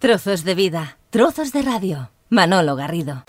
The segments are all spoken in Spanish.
Trozos de vida, trozos de radio. Manolo Garrido.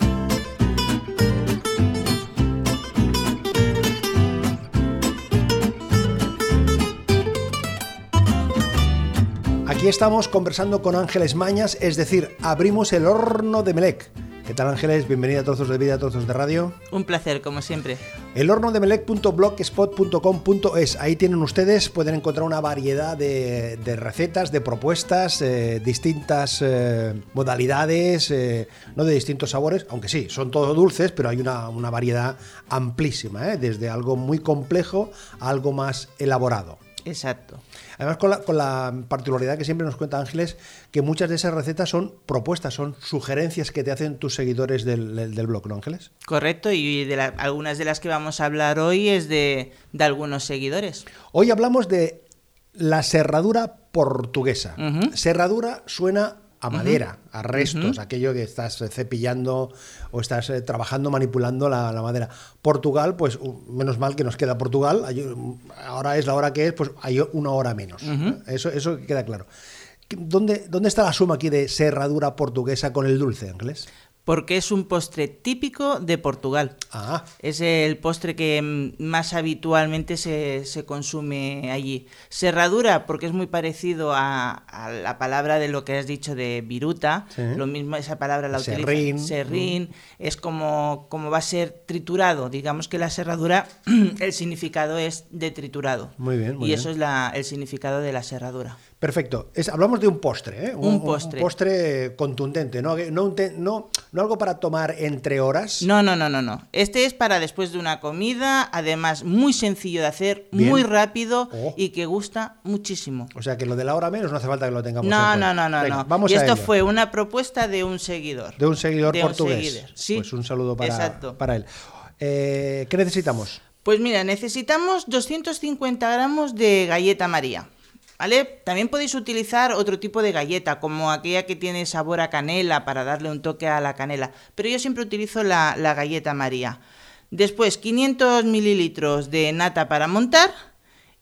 Aquí estamos conversando con Ángeles Mañas, es decir, abrimos el horno de Melec. ¿Qué tal Ángeles? Bienvenida a Trozos de Vida, Trozos de Radio. Un placer, como siempre. El horno de Melec.blogspot.com.es. Ahí tienen ustedes, pueden encontrar una variedad de, recetas, de propuestas, eh, distintas eh, modalidades, eh, no de distintos sabores, aunque sí, son todos dulces, pero hay una, una variedad amplísima, desde algo muy complejo a algo más elaborado. Exacto. Además, con la, con la, particularidad que siempre nos cuenta Ángeles, que muchas de esas recetas son propuestas, son sugerencias que te hacen tus seguidores del, del, blog, ¿no, Ángeles? Correcto, y de la, algunas de las que vamos a hablar hoy es de, de algunos seguidores. Hoy hablamos de la serradura portuguesa. Uh -huh. Serradura suena a madera, uh -huh. a restos, uh -huh. aquello que estás cepillando o estás eh, trabajando, manipulando la, la, madera. Portugal, pues menos mal que nos queda Portugal, hay, ahora es la hora que es, pues hay una hora menos. Eso, eso queda claro. ¿Dónde, ¿Dónde está la suma aquí de serradura portuguesa con el dulce, Ángeles? Porque es un postre típico de Portugal. Ah. Es el postre que más habitualmente se, se, consume allí. Serradura, porque es muy parecido a, a, la palabra de lo que has dicho de viruta. Sí. Lo mismo, esa palabra la serrín. utiliza. Serrín. Mm. Es como, como va a ser triturado. Digamos que la serradura, el significado es de triturado. Muy bien. Muy y bien. eso es la, el significado de la serradura. Perfecto. Es, hablamos de un postre, ¿eh? Un, un, postre. Un postre contundente, ¿no? No, un te, no, no algo para tomar entre horas. No, no, no, no, no. Este es para después de una comida, además muy sencillo de hacer, Bien. muy rápido oh. y que gusta muchísimo. O sea que lo de la hora menos no hace falta que lo tengamos. No, no, no, no, Venga, no. Vamos y a esto ello. fue una propuesta de un seguidor. De un seguidor de portugués. Un seguidor. Sí. Pues un saludo para, Exacto. para él. Eh, ¿Qué necesitamos? Pues mira, necesitamos 250 gramos de galleta María. ¿Vale? También podéis utilizar otro tipo de galleta, como aquella que tiene sabor a canela para darle un toque a la canela. Pero yo siempre utilizo la, galleta María. Después, 500 mililitros de nata para montar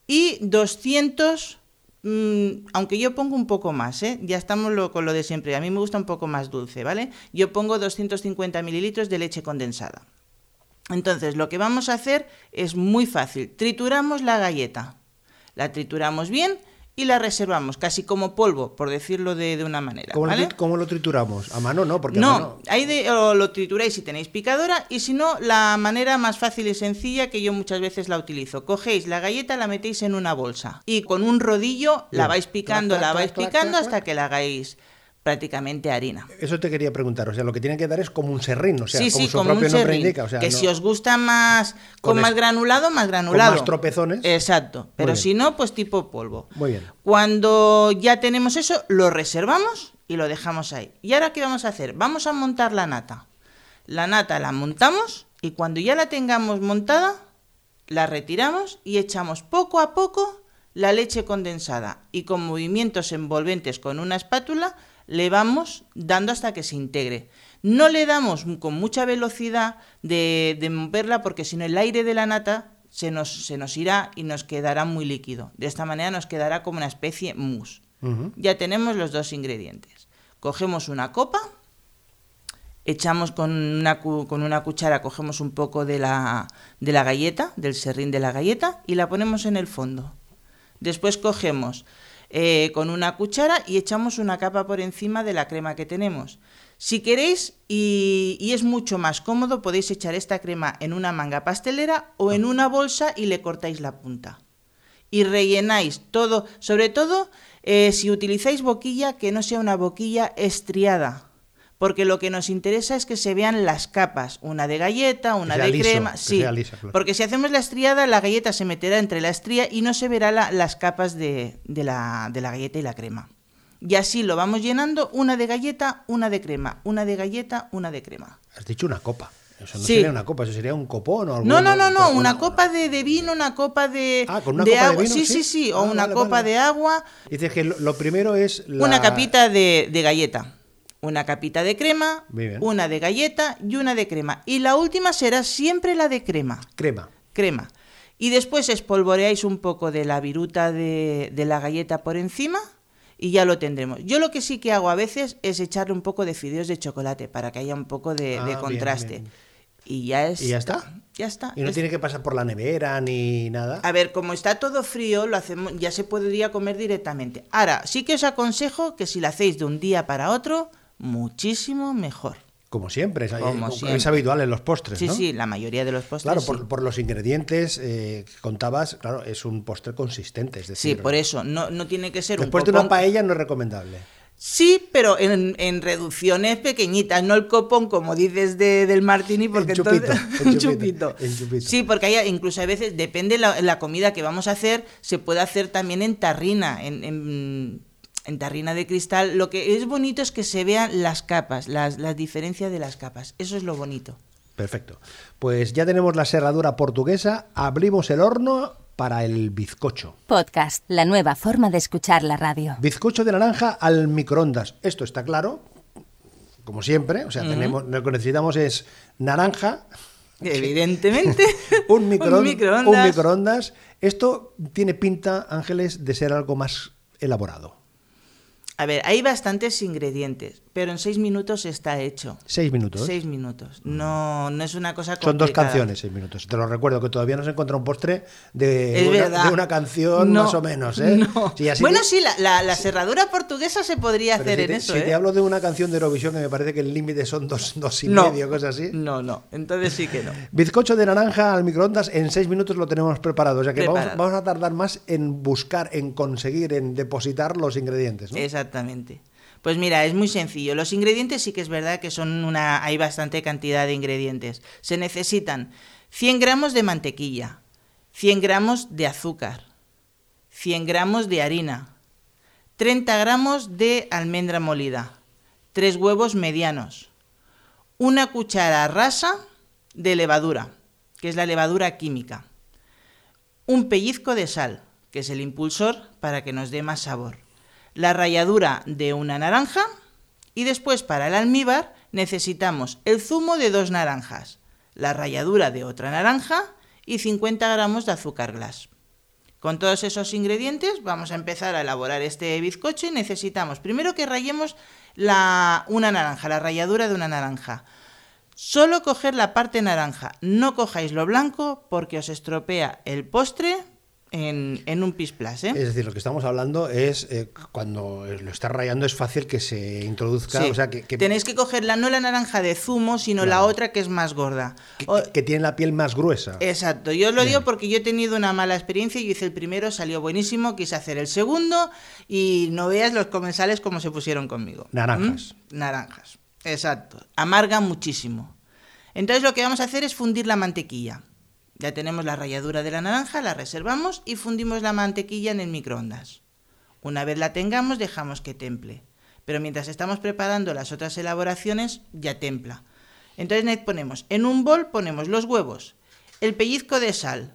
y 200, mmm, aunque yo pongo un poco más, ¿eh? ya estamos con lo de siempre. A mí me gusta un poco más dulce, ¿vale? Yo pongo 250 mililitros de leche condensada. Entonces, lo que vamos a hacer es muy fácil. Trituramos la galleta. La trituramos bien y la reservamos, casi como polvo, por decirlo de, de una manera. ¿Cómo, ¿vale? lo, ¿Cómo, lo, trituramos? ¿A mano no? Porque no, mano... ahí de, o lo trituráis si tenéis picadora y si no, la manera más fácil y sencilla que yo muchas veces la utilizo. Cogéis la galleta, la metéis en una bolsa y con un rodillo la vais picando, la vais picando hasta que la hagáis prácticamente harina. Eso te quería preguntar, o sea, lo que tiene que dar es como un serrín, o sea, sí, como sí, su como propio un nombre serrín, indica. O sea, que no... si os gusta más con, con más granulado, más granulado. Con más tropezones. Exacto, pero si no, pues tipo polvo. Muy bien. Cuando ya tenemos eso, lo reservamos y lo dejamos ahí. ¿Y ahora qué vamos a hacer? Vamos a montar la nata. La nata la montamos y cuando ya la tengamos montada, la retiramos y echamos poco a poco la leche condensada y con movimientos envolventes con una espátula le vamos dando hasta que se integre. No le damos con mucha velocidad de, de moverla porque si no el aire de la nata se nos, se nos, irá y nos quedará muy líquido. De esta manera nos quedará como una especie mousse. Uh -huh. Ya tenemos los dos ingredientes. Cogemos una copa, echamos con una, con una cuchara, cogemos un poco de la, de la galleta, del serrín de la galleta y la ponemos en el fondo. Después cogemos eh, con una cuchara y echamos una capa por encima de la crema que tenemos. Si queréis y, es mucho más cómodo, podéis echar esta crema en una manga pastelera o en una bolsa y le cortáis la punta. Y rellenáis todo, sobre todo eh, si utilizáis boquilla, que no sea una boquilla estriada. Porque lo que nos interesa es que se vean las capas, una de galleta, una de liso, crema. Sí, lisa, claro. porque si hacemos la estriada, la galleta se meterá entre la estría y no se verá la, las capas de, de, la, de la galleta y la crema. Y así lo vamos llenando, una de galleta, una de crema, una de galleta, una de crema. Has dicho una copa. Eso no Sí. sería una copa, eso sería un copón o algo. No, no, no, no, una copa de, de vino, una copa de, Ah, ¿con una de copa de agua. vino? sí, Sí. sí, sí, o Ah, una vale, copa vale. de agua, Dices que lo, lo primero es la... una capita de, de galleta, una capita de crema, una de galleta y una de crema. Y la última será siempre la de crema. crema. crema. Y después espolvoreáis un poco de la viruta de, de la galleta por encima y ya lo tendremos. Yo lo que sí que hago a veces es echarle un poco de fideos de chocolate para que haya un poco de, Ah, de bien, contraste. bien. Y ya es. ¿Y ya está? Ya está. Y no Es- tiene que pasar por la nevera ni nada. A ver, como está todo frío, lo hacemos, ya se podría comer directamente. Ahora, sí que os aconsejo que si lo hacéis de un día para otro, muchísimo mejor. Como siempre, es, Como es habitual en los postres, Sí, ¿no? sí, la mayoría de los postres. Claro, sí. por, por los ingredientes eh, que contabas, claro, es un postre consistente, es Sí, decir, por eso, no, no tiene que ser después un de una paella no es recomendable. Sí, pero en, en reducciones pequeñitas, no el copón como dices de, del martini, porque chupito, entonces chupito. Sí, porque hay, incluso a veces depende la, la comida que vamos a hacer, se puede hacer también en tarrina, en, en, en tarrina de cristal. Lo que es bonito es que se vean las capas, las, las diferencias de las capas. Eso es lo bonito. Perfecto. Pues ya tenemos la serradura portuguesa, abrimos el horno para el bizcocho. Podcast, la nueva forma de escuchar la radio. Bizcocho de naranja al microondas. Esto está claro, como siempre. O sea, tenemos, lo que necesitamos es naranja, Evidentemente. un, un microondas. un microondas. Esto tiene pinta, Ángeles, de ser algo más elaborado. A ver, hay bastantes ingredientes, pero en seis minutos está hecho. Seis minutos. Seis minutos. No, no es una cosa Son dos complicada. canciones, seis minutos. Te lo recuerdo que todavía no se encuentra un postre de, una, verdad. de una canción No, más o menos, ¿eh? no. Sí, así bueno, sí, la, la, la serradura portuguesa se podría pero hacer si en eso, si ¿eh? te hablo de una canción de Eurovisión que me parece que el límite son dos, dos y no, medio, cosas así. No, no. Entonces sí que no. Bizcocho de naranja al microondas en seis minutos lo tenemos preparado. O sea que vamos, Preparado. vamos a tardar más en buscar, en conseguir, en depositar los ingredientes. ¿no? Exactamente. Pues mira, es muy sencillo. Los ingredientes sí que es verdad que son una. hay bastante cantidad de ingredientes. Se necesitan 100 gramos de mantequilla, 100 gramos de azúcar, 100 gramos de harina, 30 gramos de almendra molida, 3 huevos medianos, una cuchara rasa de levadura, que es la levadura química, un pellizco de sal, que es el impulsor para que nos dé más sabor, la ralladura de una naranja y después para el almíbar necesitamos el zumo de dos naranjas, la ralladura de otra naranja y 50 gramos de azúcar glass. Con todos esos ingredientes vamos a empezar a elaborar este bizcocho y necesitamos primero que rayemos la, una naranja, la ralladura de una naranja. Solo coger la parte naranja, no cojáis lo blanco porque os estropea el postre en, en un pis ¿eh? Es decir, lo que estamos hablando es eh, cuando lo estás rayando es fácil que se introduzca, Sí. o sea, que, que- Tenéis que coger la, no la naranja de zumo, sino la otra que es más gorda. que- O- que tiene la piel más gruesa. Exacto, yo os lo digo porque yo he tenido una mala experiencia, yo hice el primero, salió buenísimo, quise hacer el segundo y no veas los comensales como se pusieron conmigo. Naranjas. ¿Mm? Naranjas, exacto, amarga muchísimo. Entonces lo que vamos a hacer es fundir la mantequilla. Ya tenemos la ralladura de la naranja, la reservamos y fundimos la mantequilla en el microondas. Una vez la tengamos dejamos que temple. Pero mientras estamos preparando las otras elaboraciones ya templa. Entonces ne- ponemos en un bol ponemos los huevos, el pellizco de sal,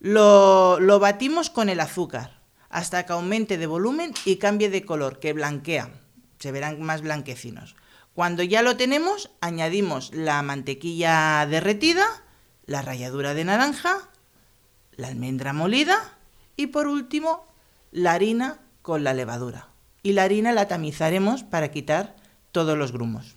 lo, lo batimos con el azúcar hasta que aumente de volumen y cambie de color, que blanquea, se verán más blanquecinos. Cuando ya lo tenemos, añadimos la mantequilla derretida, la ralladura de naranja, la almendra molida y por último la harina con la levadura. Y la harina la tamizaremos para quitar todos los grumos.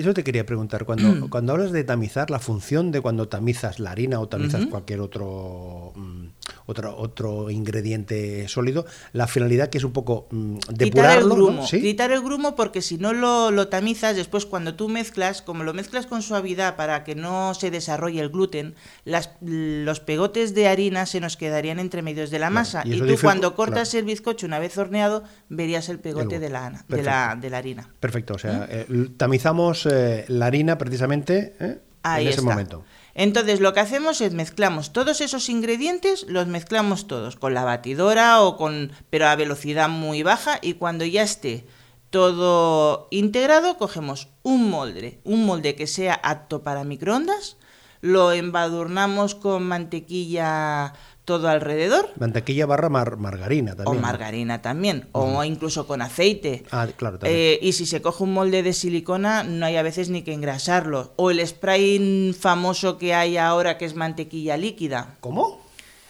Eso te quería preguntar, cuando, cuando hablas de tamizar, la función de cuando tamizas la harina o tamizas cualquier otro, mm, otro otro ingrediente sólido, la finalidad que es un poco mm, quitar el depurarlo, ¿no? grumo, ¿Sí? quitar el grumo porque si no lo, lo tamizas, después cuando tú mezclas, como lo mezclas con suavidad para que no se desarrolle el gluten, las, los pegotes de harina se nos quedarían entre medios de la masa. y tú cuando cortas claro. el bizcocho una vez horneado, verías el pegote El- de la, de, la, de la harina. Perfecto, o sea, eh, tamizamos eh, la harina precisamente ¿eh? Ahí en ese está. momento. Entonces lo que hacemos es mezclamos todos esos ingredientes, los mezclamos todos con la batidora o con pero a velocidad muy baja y cuando ya esté todo integrado cogemos un molde, un molde que sea apto para microondas, lo embadurnamos con mantequilla todo alrededor Mantequilla barra mar- margarina también. o margarina también o incluso con aceite. Ah, claro, también. Eh, y si se coge un molde de silicona, no hay a veces ni que engrasarlo. O el spray famoso que hay ahora, que es mantequilla líquida. ¿Cómo?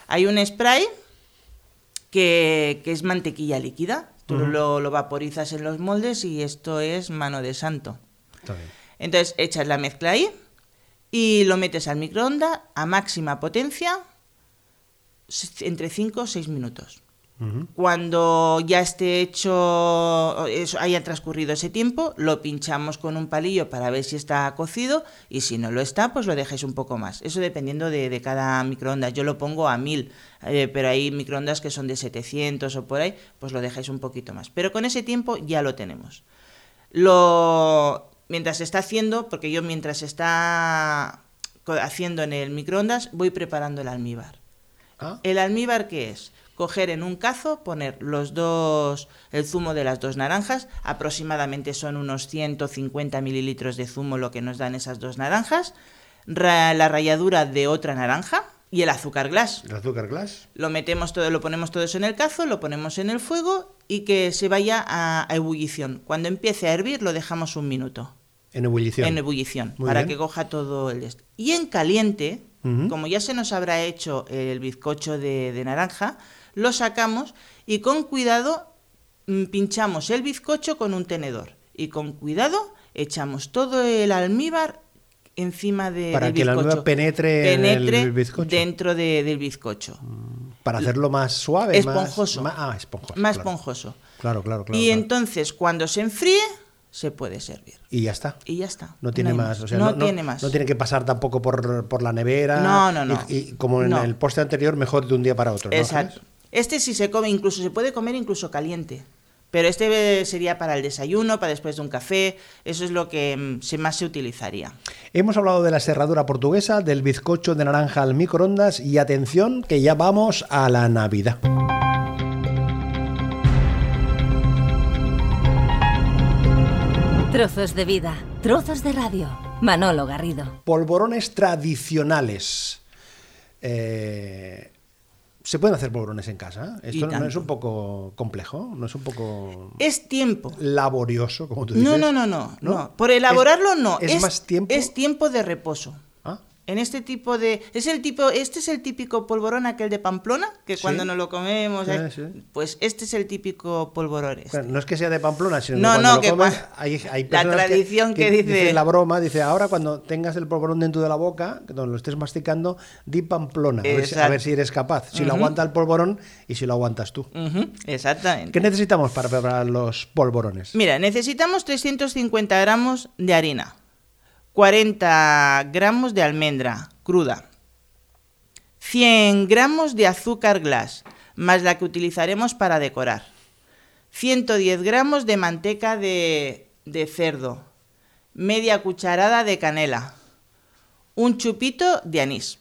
Hay un spray que, que es mantequilla líquida. Tú lo, lo vaporizas en los moldes y esto es mano de santo. Está bien. Entonces echas la mezcla ahí y lo metes al microondas a máxima potencia entre 5 o 6 minutos. Cuando ya esté hecho, eso, haya transcurrido ese tiempo, lo pinchamos con un palillo para ver si está cocido y si no lo está, pues lo dejáis un poco más. Eso dependiendo de, de cada microondas. Yo lo pongo a 1000, eh, pero hay microondas que son de 700 o por ahí, pues lo dejáis un poquito más. Pero con ese tiempo ya lo tenemos. Lo mientras se está haciendo, porque yo mientras está co- haciendo en el microondas, voy preparando el almíbar. Ah, ¿El almíbar qué es? Coger en un cazo, poner los dos, el zumo de las dos naranjas, aproximadamente son unos 150 mililitros de zumo lo que nos dan esas dos naranjas, ra- la ralladura de otra naranja y el azúcar glass. el azúcar glass. Lo metemos todo, lo ponemos todo eso en el cazo, lo ponemos en el fuego y que se vaya a, a ebullición. Cuando empiece a hervir lo dejamos un minuto En ebullición. en ebullición Muy para bien. que coja todo el Y en caliente, Como ya se nos habrá hecho el bizcocho de, de naranja, lo sacamos y con cuidado mm, pinchamos el bizcocho con un tenedor y con cuidado echamos todo el almíbar encima de, Para del que el bizcocho. almíbar penetre en el Penetre bizcocho. dentro de- del bizcocho. Para hacerlo más suave. Esponjoso. Más, ah, esponjoso. Más claro. esponjoso. Claro, claro, claro. y claro. entonces cuando se enfríe se puede servir. Y ya está. Y ya está. No tiene más. O sea, no, tiene más. No tiene que pasar tampoco por, por la nevera. No, no, no. Y, y como en el poste anterior, mejor de un día para otro. ¿no Exacto. Este sí se come, incluso se puede comer incluso caliente. Pero este sería para el desayuno, para después de un café. Eso es lo que mm, se más se utilizaría. Hemos hablado de la serradura portuguesa, del bizcocho de naranja al microondas y atención que ya vamos a la Navidad. Trozos de vida, trozos de radio. Manolo Garrido. Polvorones tradicionales. Eh, ¿Se pueden hacer polvorones en casa? Esto no es un poco complejo, no es un poco Es tiempo. laborioso, como tú dices. No, no, no, no, ¿No? no. Por elaborarlo Es- no. ¿Es, más tiempo? Es tiempo de reposo. En este tipo de. Es el tipo. Este es el típico polvorón aquel de Pamplona, que Sí. cuando nos lo comemos. Sí, eh, sí. Pues este es el típico polvorón. este. Claro, no es que sea de Pamplona, sino No, cuando no, lo que comes, hay, hay la tradición que dice- dice la broma, dice, ahora cuando tengas el polvorón dentro de la boca, donde lo estés masticando, di Pamplona, a ver, si, a Exacto. ver si eres capaz, si lo aguanta el polvorón y si lo aguantas tú. Exactamente. ¿Qué necesitamos para preparar los polvorones? Mira, necesitamos 350 gramos de harina, 40 gramos de almendra cruda, 100 gramos de azúcar glass, más la que utilizaremos para decorar, 110 gramos de manteca de, de cerdo, media cucharada de canela, un chupito de anís.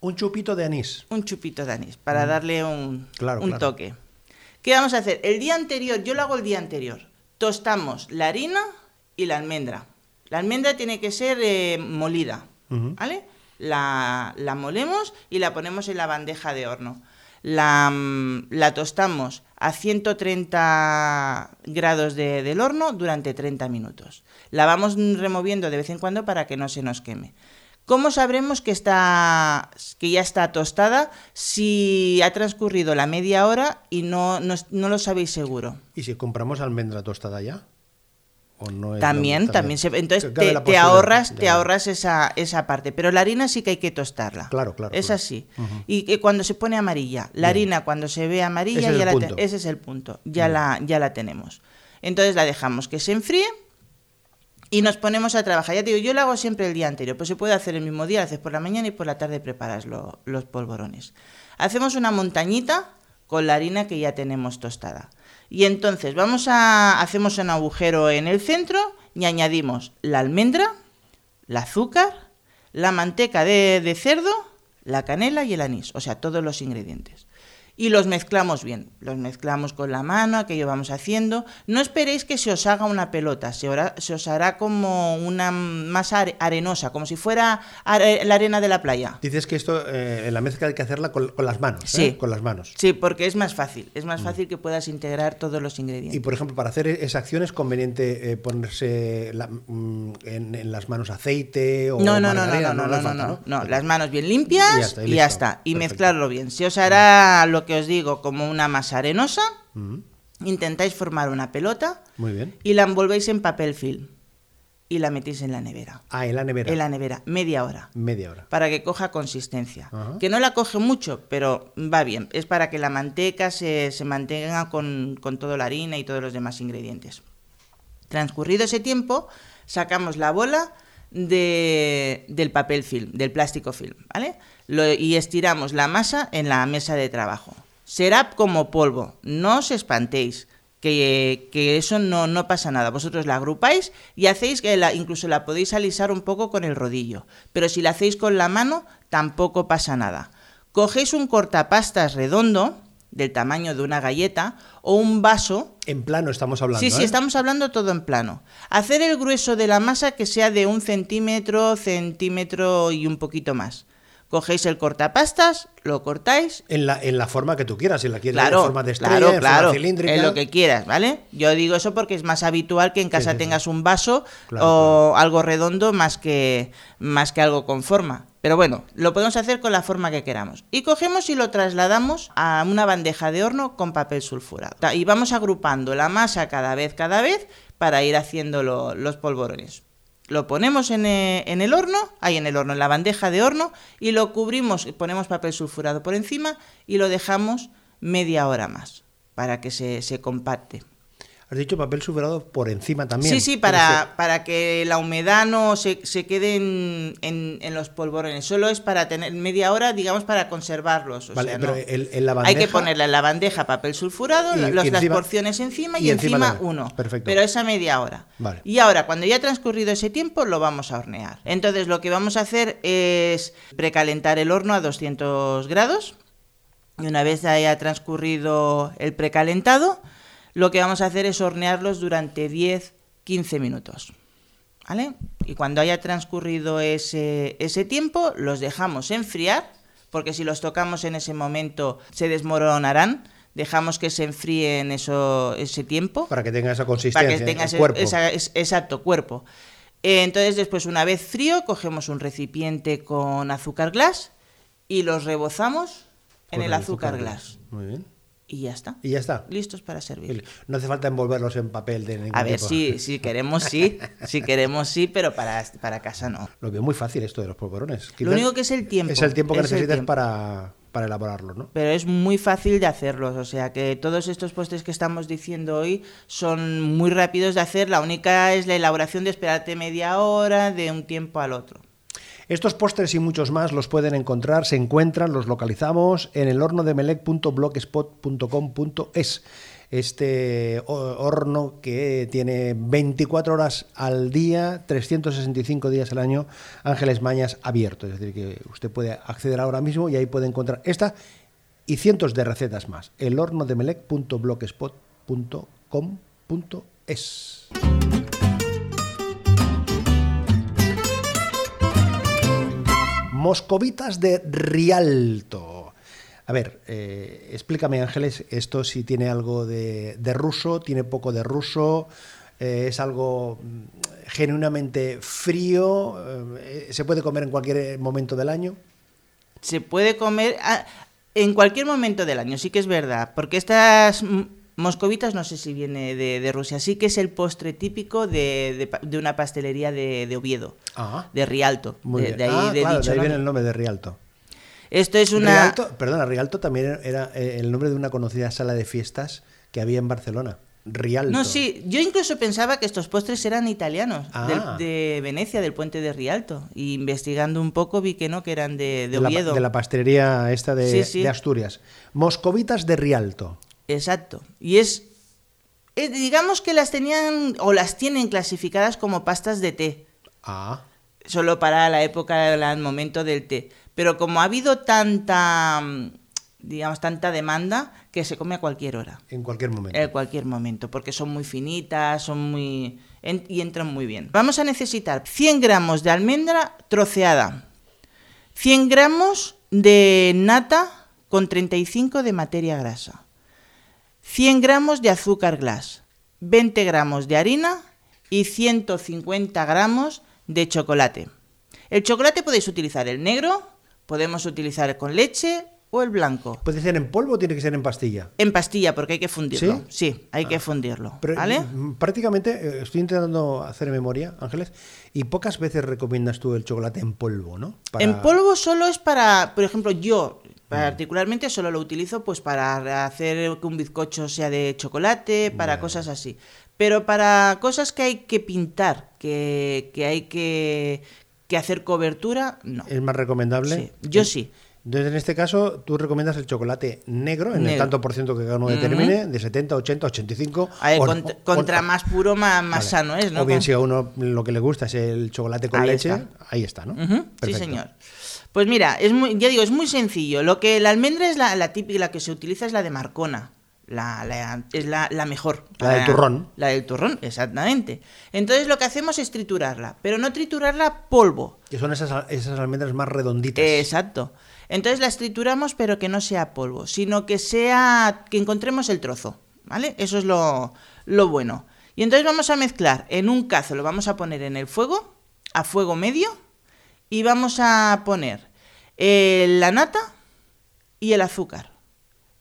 Un chupito de anís. Un chupito de anís para darle un, Mm. Claro, un claro. toque. ¿Qué vamos a hacer? El día anterior, yo lo hago el día anterior. Tostamos la harina y la almendra. La almendra tiene que ser eh, molida. ¿vale? La, la molemos y la ponemos en la bandeja de horno. La, mm, la tostamos a 130 grados de- del horno durante 30 minutos. La vamos removiendo de vez en cuando para que no se nos queme. ¿Cómo sabremos que, está, que ya está tostada si ha transcurrido la media hora y no, no, no lo sabéis seguro? ¿Y si compramos almendra tostada ya? ¿O no es También, también se, entonces te, ahorras, Ya, te ahorras esa, esa parte, pero la harina sí que hay que tostarla. Claro, claro, Es claro. así. Y que cuando se pone amarilla, la harina cuando se ve amarilla Ese es ya el la te- ese es el punto, ya la, ya la tenemos. Entonces la dejamos que se enfríe y nos ponemos a trabajar. Ya te digo, yo lo hago siempre el día anterior, pues se puede hacer el mismo día, lo haces por la mañana y por la tarde preparas lo- los polvorones. Hacemos una montañita con la harina que ya tenemos tostada. Y entonces vamos a hacemos un agujero en el centro y añadimos la almendra, el azúcar, la manteca de, de cerdo, la canela y el anís, o sea, todos los ingredientes. Y los mezclamos bien, los mezclamos con la mano, aquello vamos haciendo. No esperéis que se os haga una pelota, se, ora- se os hará como una masa are- arenosa, como si fuera are- la arena de la playa. Dices que esto, eh, la mezcla hay que hacerla con, con las manos. ¿eh? Sí. Con las manos. Sí, porque es más fácil, es más fácil que puedas integrar todos los ingredientes. Y por ejemplo, para hacer esa acción es conveniente eh, ponerse la- mm, en, en las manos aceite o No, no, no, no, no, no, no, falta, no, no, las manos bien limpias Y ya está, y mezclarlo bien. Se os hará lo que os digo, como una masa arenosa, intentáis formar una pelota Muy bien. y la envolvéis en papel film y la metéis en la nevera. Ah, en la nevera. En la nevera, media hora. Media hora. Para que coja consistencia. Ajá. Que no la coge mucho, pero va bien. Es para que la manteca se, se mantenga con, con toda la harina y todos los demás ingredientes. Transcurrido ese tiempo, sacamos la bola de- del papel film, del plástico film, ¿vale? Lo- y estiramos la masa en la mesa de trabajo. Será como polvo, no os espantéis, que, que eso no, no pasa nada. Vosotros la agrupáis y hacéis que la, incluso la podéis alisar un poco con el rodillo, pero si la hacéis con la mano tampoco pasa nada. Cogéis un cortapastas redondo, del tamaño de una galleta, o un vaso En plano estamos hablando. Sí, sí, ¿eh? estamos hablando todo en plano. Hacer el grueso de la masa que sea de un centímetro, centímetro y un poquito más. Cogéis el cortapastas, lo cortáis. En la, en la forma que tú quieras, si la quieres Claro, en forma de estrella, claro, en claro, forma cilíndrica. en lo que quieras, ¿vale? Yo digo eso porque es más habitual que en casa sí, sí. tengas un vaso o algo redondo más que, más que algo con forma. Pero bueno, lo podemos hacer con la forma que queramos. Y cogemos y lo trasladamos a una bandeja de horno con papel sulfurado. Y vamos agrupando la masa cada vez, cada vez, para ir haciendo lo- los polvorones. Lo ponemos en, eh, en el horno, ahí en el horno, en la bandeja de horno, y lo cubrimos, ponemos papel sulfurado por encima y lo dejamos media hora más para que se, se compacte. Has dicho papel sulfurado por encima también. Sí, sí, para, para que la humedad no se, se quede en, en- en los polvorones. Solo es para tener media hora, digamos, para conservarlos. o Vale, sea, pero no. el- la Hay que bandeja- ponerle en la bandeja papel sulfurado, Y- y las porciones encima y, y encima uno. Perfecto. Pero esa media hora. Vale. Y ahora, cuando ya ha transcurrido ese tiempo, lo vamos a hornear. Entonces, lo que vamos a hacer es precalentar el horno a 200 grados. Y una vez haya transcurrido el precalentado, lo que vamos a hacer es hornearlos durante 10-15 minutos. ¿Vale? Y cuando haya transcurrido ese, ese tiempo, los dejamos enfriar, porque si los tocamos en ese momento se desmoronarán. Dejamos que se enfríen eso, ese tiempo Para que tenga esa consistencia. para que tenga ese- cuerpo. esa- es- exacto cuerpo. Eh, Entonces después una vez frío cogemos un recipiente con azúcar glass y los rebozamos en el azúcar glass Muy bien. Y ya está. Y ya está. Listos para servir. No hace falta envolverlos en papel de ningún A ver si si queremos sí, si queremos sí, pero para, para casa no. Lo veo muy fácil esto de los polvorones. Lo único que es el tiempo. Es el tiempo que es necesitas tiempo. Para, para elaborarlo, ¿no? Pero es muy fácil de hacerlos, o sea que todos estos postres que estamos diciendo hoy son muy rápidos de hacer, la única es la elaboración de esperarte media hora de un tiempo al otro. Estos postres y muchos más los pueden encontrar, se encuentran, los localizamos en el horno de melec.blogspot.com.es. Este ho- horno que tiene 24 horas al día, 365 días al año, Ángeles Mañas abierto. Es decir, que usted puede acceder ahora mismo y ahí puede encontrar esta y cientos de recetas más. El horno de melec.blogspot.com.es. Moscovitas de Rialto. A ver, eh, explícame Ángeles, esto si tiene algo de, ruso, tiene poco de ruso, eh, es algo mm, genuinamente frío, eh, se puede comer en cualquier momento del año. Se puede comer ah, en cualquier momento del año, sí que es verdad, porque estas mm, moscovitas no sé si viene de, de Rusia, sí que es el postre típico de, de pa- de una pastelería de, Oviedo, Ah, de Rialto. muy de, bien. de ahí, Ah, claro, dicho de ahí viene el nombre de Rialto. Esto es una... Rialto, perdona, Rialto también era eh, el nombre de una conocida sala de fiestas que había en Barcelona. Rialto. No, sí, yo incluso pensaba que estos postres eran italianos, Ah. del- de Venecia, del puente de Rialto. Y investigando un poco vi que no, que eran de, de de la, Oviedo. de la pastelería esta de, Sí, sí. de Asturias. Moscovitas de Rialto. Exacto. Y es, es- digamos que las tenían o las tienen clasificadas como pastas de té, Ah, solo para la época, el momento del té. Pero como ha habido tanta, digamos, tanta demanda, que se come a cualquier hora. en cualquier momento. En cualquier momento, porque son muy finitas, son muy... en- y entran muy bien. Vamos a necesitar 100 gramos de almendra troceada, 100 gramos de nata con 35 de materia grasa, 100 gramos de azúcar glass, 20 gramos de harina y 150 gramos de chocolate. El chocolate podéis utilizar el negro, podemos utilizar con leche o el blanco. ¿Puede ser en polvo o tiene que ser en pastilla? En pastilla, porque hay que fundirlo. Sí, hay que fundirlo. Pero, ¿Vale? Prácticamente, eh, estoy intentando hacer memoria, Ángeles, y pocas veces recomiendas tú el chocolate en polvo, ¿no? Para- En polvo solo es para, por ejemplo, yo particularmente solo lo utilizo pues para hacer que un bizcocho sea de chocolate, para cosas así. Pero para cosas que hay que pintar, que, que hay que, que hacer cobertura, no. ¿Es más recomendable? Sí, yo sí. Entonces, en este caso, tú recomiendas el chocolate negro, en el tanto por ciento que cada uno determine, de 70, 80, 85. A ver, o- cont- o- contra o- más puro, más, más Vale. sano es, ¿no? O bien, si a uno lo que le gusta es el chocolate con Ahí leche, está. ahí está, ¿no? Sí, señor. Pues mira, es muy, ya digo, es muy sencillo. Lo que la almendra es la, la típica, la que se utiliza es la de Marcona. La, la- es la, la mejor. La del turrón. La del turrón, exactamente. Entonces lo que hacemos es triturarla, pero no triturarla polvo. Que son esas, esas almendras más redonditas. Exacto. Entonces las trituramos, pero que no sea polvo, sino que sea que encontremos el trozo, ¿vale? Eso es lo, lo bueno. Y entonces vamos a mezclar en un cazo, lo vamos a poner en el fuego, a fuego medio, y vamos a poner eh, la nata y el azúcar.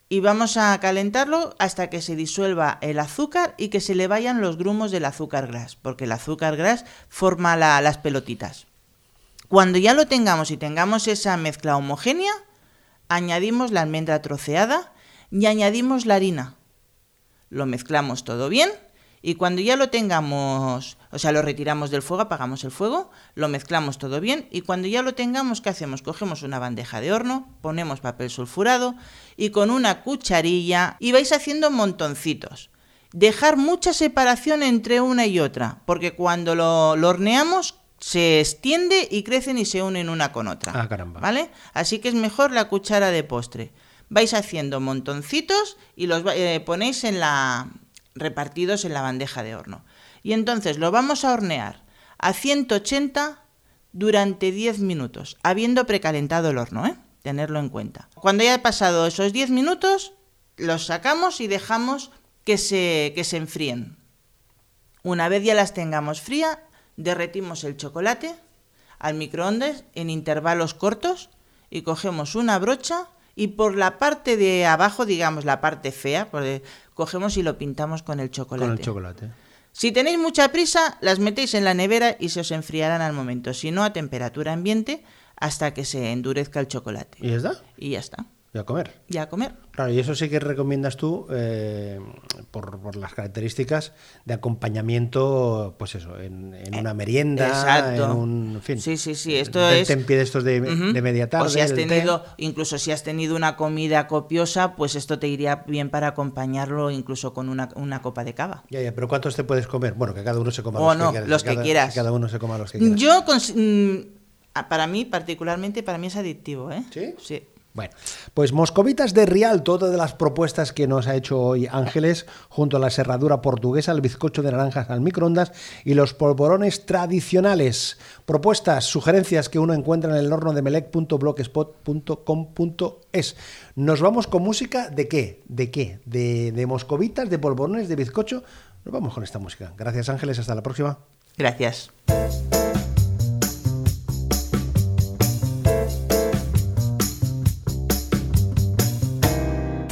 Y vamos a calentarlo hasta que se disuelva el azúcar y que se le vayan los grumos del azúcar gras, porque el azúcar gras forma la- las pelotitas. Cuando ya lo tengamos y tengamos esa mezcla homogénea, añadimos la almendra troceada y añadimos la harina. Lo mezclamos todo bien y cuando ya lo tengamos, o sea, lo retiramos del fuego, apagamos el fuego, lo mezclamos todo bien y cuando ya lo tengamos, ¿qué hacemos? Cogemos una bandeja de horno, ponemos papel sulfurado y con una cucharilla y vais haciendo montoncitos. Dejar mucha separación entre una y otra, porque cuando lo, lo horneamos se extiende y crecen y se unen una con otra. Ah, caramba. ¿Vale? Así que es mejor la cuchara de postre. Vais haciendo montoncitos y los eh, ponéis en la repartidos en la bandeja de horno. Y entonces lo vamos a hornear a 180 durante 10 minutos, habiendo precalentado el horno, ¿eh? Tenerlo en cuenta. Cuando haya pasado esos 10 minutos, los sacamos y dejamos que se, que se enfríen. Una vez ya las tengamos fría, derretimos el chocolate al microondas en intervalos cortos y cogemos una brocha y por la parte de abajo, digamos la parte fea, por cogemos y lo pintamos con el chocolate. Con el chocolate. Si tenéis mucha prisa, las metéis en la nevera y se os enfriarán al momento, si no a temperatura ambiente hasta que se endurezca el chocolate. ¿Y ya está? Y ya está, Y a comer. ya a comer. Claro, y eso sí que recomiendas tú eh, por, por las características de acompañamiento, pues eso, en, en una merienda, Eh, Exacto. en un en fin. Sí, sí, sí, esto de es- tenpie de estos de, Ujú. de media tarde. O si has té. tenido, incluso si has tenido una comida copiosa, pues esto te iría bien para acompañarlo incluso con una, una copa de cava. Ya, ya, pero ¿cuántos te puedes comer? Bueno, que cada uno se coma O los no, que quiera. los que cada, quieras. Cada uno se coma los que quiera. Yo, cons- mm, para mí, particularmente, para mí es adictivo, ¿eh? ¿Sí? Sí. Bueno, pues Moscovitas de Rialto, de las propuestas que nos ha hecho hoy Ángeles, junto a la serradura portuguesa, el bizcocho de naranjas al microondas y los polvorones tradicionales. Propuestas, sugerencias que uno encuentra en el horno de melec.blogspot.com.es. Nos vamos con música de qué? ¿De qué? ¿De, de moscovitas, de polvorones, de bizcocho? Nos vamos con esta música. Gracias Ángeles, hasta la próxima. Gracias.